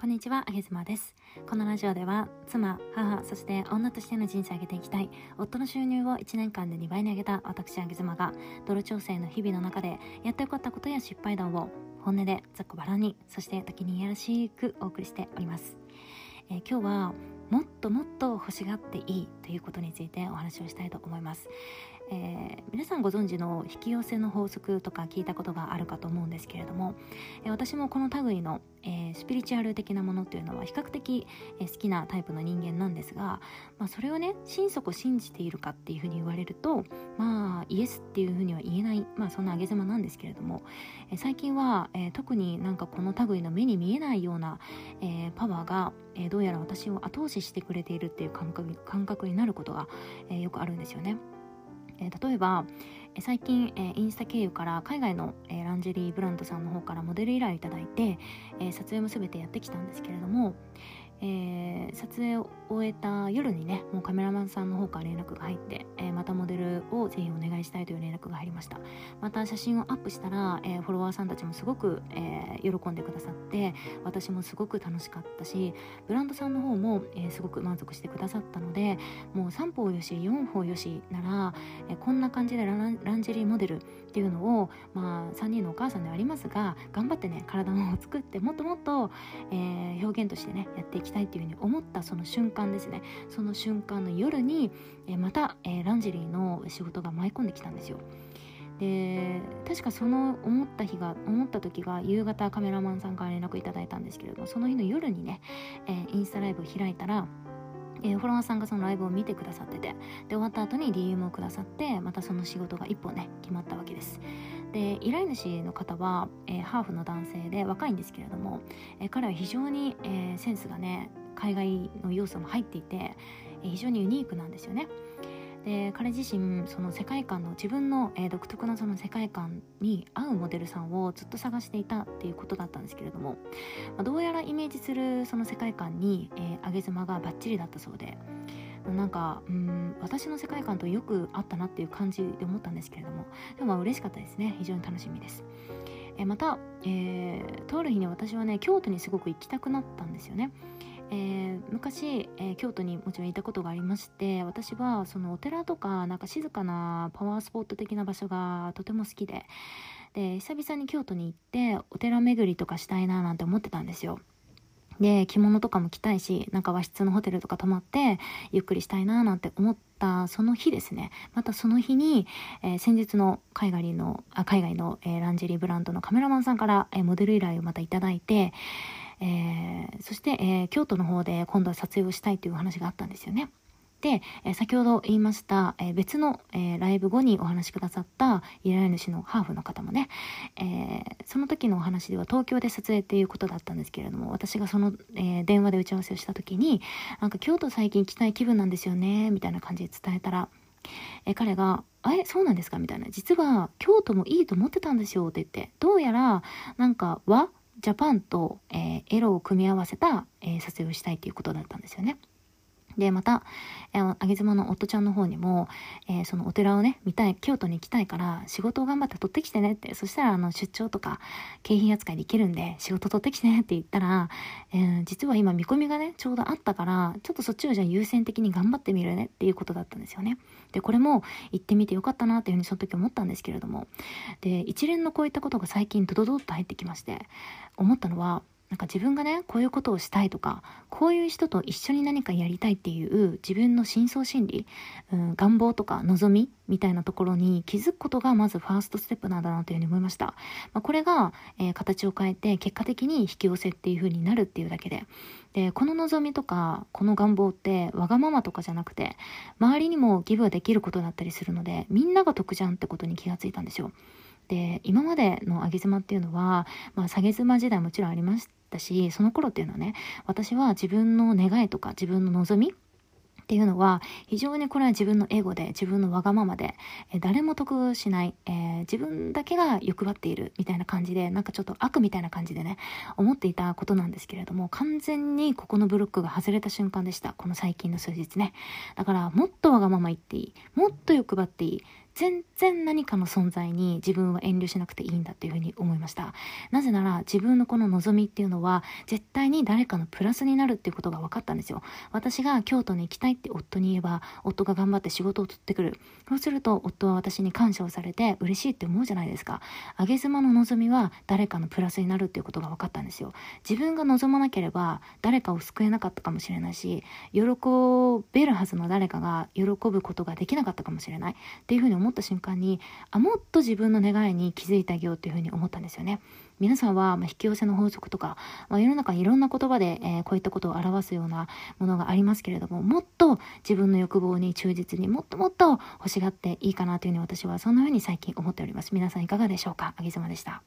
こんにちは、あげずまです。このラジオでは、妻、母、そして女としての人生を上げていきたい、夫の収入を1年間で2倍に上げた私、あげずまが、泥調整の日々の中で、やってよかったことや失敗談を、本音でざっくばらんに、そして時にいやらしくお送りしております。えー、今日は、もっともっと欲しがっていいということについてお話をしたいと思います。えー、皆さんご存知の引き寄せの法則とか聞いたことがあるかと思うんですけれども、え、私もこの類の、えー、スピリチュアル的なものっていうのは比較的、え好きなタイプの人間なんですが、まあ、それをね心底信じているかっていうふうに言われるとまあイエスっていうふうには言えない、まあ、そんな上げ妻なんですけれども、え最近は、え特になんかこの類の目に見えないような、えパワーが、えどうやら私を後押ししてくれているっていう感覚感覚になることが、えよくあるんですよね。えー、例えば、え最近、えインスタ経由から海外の、えランジェリーブランドさんの方からモデル依頼をいただいて、え撮影も全てやってきたんですけれども、えー、撮影を終えた夜にねもうカメラマンさんの方から連絡が入って、えー、またモデルをぜひお願いしたいという連絡が入りました。また写真をアップしたら、えー、フォロワーさんたちもすごく、え喜んでくださって私もすごく楽しかったしブランドさんの方も、えすごく満足してくださったのでもう3歩よし4歩よしなら、えこんな感じでランジェリーモデルっていうのを、まあ、3人のお母さんではありますが頑張ってね体を作ってもっともっと、え表現としてねやっていききたいっていうふうに思ったその瞬間ですね。その瞬間の夜に、えまた、えランジェリーの仕事が舞い込んできたんですよ。で確かその思った日が思った時が夕方カメラマンさんから連絡いただいたんですけれどもその日の夜にね、えー、インスタライブを開いたらえー、フォロワーさんがそのライブを見てくださっててで終わった後に DM をくださってまたその仕事が一本ね決まったわけです。で依頼主の方は、えー、ハーフの男性で若いんですけれども、えー、彼は非常に、えセンスがね海外の要素も入っていて、え非常にユニークなんですよね。で彼自身その世界観の自分の、えー、独特なその世界観に合うモデルさんをずっと探していたっていうことだったんですけれども、まあ、どうやらイメージするその世界観に、えー、上げ妻がバッチリだったそうでなんかうん私の世界観とよく合ったなっていう感じで思ったんですけれどもでも嬉しかったですね非常に楽しみです。えまた、えー、とある日に私はね京都にすごく行きたくなったんですよね。えー、昔、えー、京都にもちろんいたことがありまして私はそのお寺とかなんか静かなパワースポット的な場所がとても好きでで久々に京都に行ってお寺巡りとかしたいななんて思ってたんですよ。で着物とかも着たいしなんか和室のホテルとか泊まってゆっくりしたいななんて思ったその日ですねまたその日に、えー、先日の海外のあ海外の、えー、ランジェリーブランドのカメラマンさんから、えー、モデル依頼をまたいただいてえ、そして、え、京都の方で今度は撮影をしたいという話があったんですよね。で、え、先ほど言いました、え、別の、え、ライブ後にお話しくださった依頼主のハーフの方もね、えその時のお話では東京で撮影っていうことだったんですけれども私がその、え電話で打ち合わせをした時になんか京都最近来たい気分なんですよねみたいな感じで伝えたら、え彼が「えそうなんですか?」みたいな「実は京都もいいと思ってたんですよ」って言ってどうやらなんか和ジャパンと、え、エロを組み合わせた、え、撮影をしたいっていうことだったんですよね。で、また、えー、あげ妻の夫ちゃんの方にも、えー、そのお寺をね、見たい、京都に行きたいから、仕事を頑張って取ってきてねって、そしたら、あの、出張とか、景品扱いできるんで、仕事取ってきてねって言ったら、えー、実は今見込みがね、ちょうどあったから、ちょっとそっちをじゃあ優先的に頑張ってみるねっていうことだったんですよね。で、これも行ってみてよかったなっていうふうにその時思ったんですけれども、で、一連のこういったことが最近ドドドッと入ってきまして、思ったのは、なんか自分がねこういうことをしたいとかこういう人と一緒に何かやりたいっていう自分の深層心理、うん、願望とか望みみたいなところに気づくことがまずファーストステップなんだなというふうに思いました、まあ、これが、えー、形を変えて結果的に引き寄せっていうふうになるっていうだけで。でこの望みとかこの願望ってわがままとかじゃなくて周りにもギブはできることだったりするのでみんなが得じゃんってことに気がついたんですよ。で今までの上げ妻っていうのは、まあ、下げ妻時代もちろんありましたったしその頃っていうのはね私は自分の願いとか自分の望みっていうのは非常にこれは自分のエゴで自分のわがままで、え誰も得しない、えー、自分だけが欲張っているみたいな感じでなんかちょっと悪みたいな感じでね思っていたことなんですけれども完全にここのブロックが外れた瞬間でした。この最近の数日ね。だからもっとわがまま言っていいもっと欲張っていい全然何かの存在に自分は遠慮しなくていいんだっていうふうに思いました。なぜなら自分のこの望みっていうのは絶対に誰かのプラスになるっていうことが分かったんですよ。私が京都に行きたいって夫に言えば夫が頑張って仕事を取ってくる。そうすると夫は私に感謝をされて嬉しいって思うじゃないですか。上げ妻の望みは誰かのプラスになるっていうことが分かったんですよ。自分が望まなければ誰かを救えなかったかもしれないし喜べるはずの誰かが喜ぶことができなかったかもしれない。っていうふうに思った瞬間にあもっと自分の願いに気づいてあげようっていうふうに思ったんですよね。皆さんは、ま引き寄せの法則とか、まあ、世の中にいろんな言葉で、えー、こういったことを表すようなものがありますけれどももっと自分の欲望に忠実にもっともっと欲しがっていいかなというふうに私はそんなふうに最近思っております。皆さんいかがでしょうか？あげずまでした。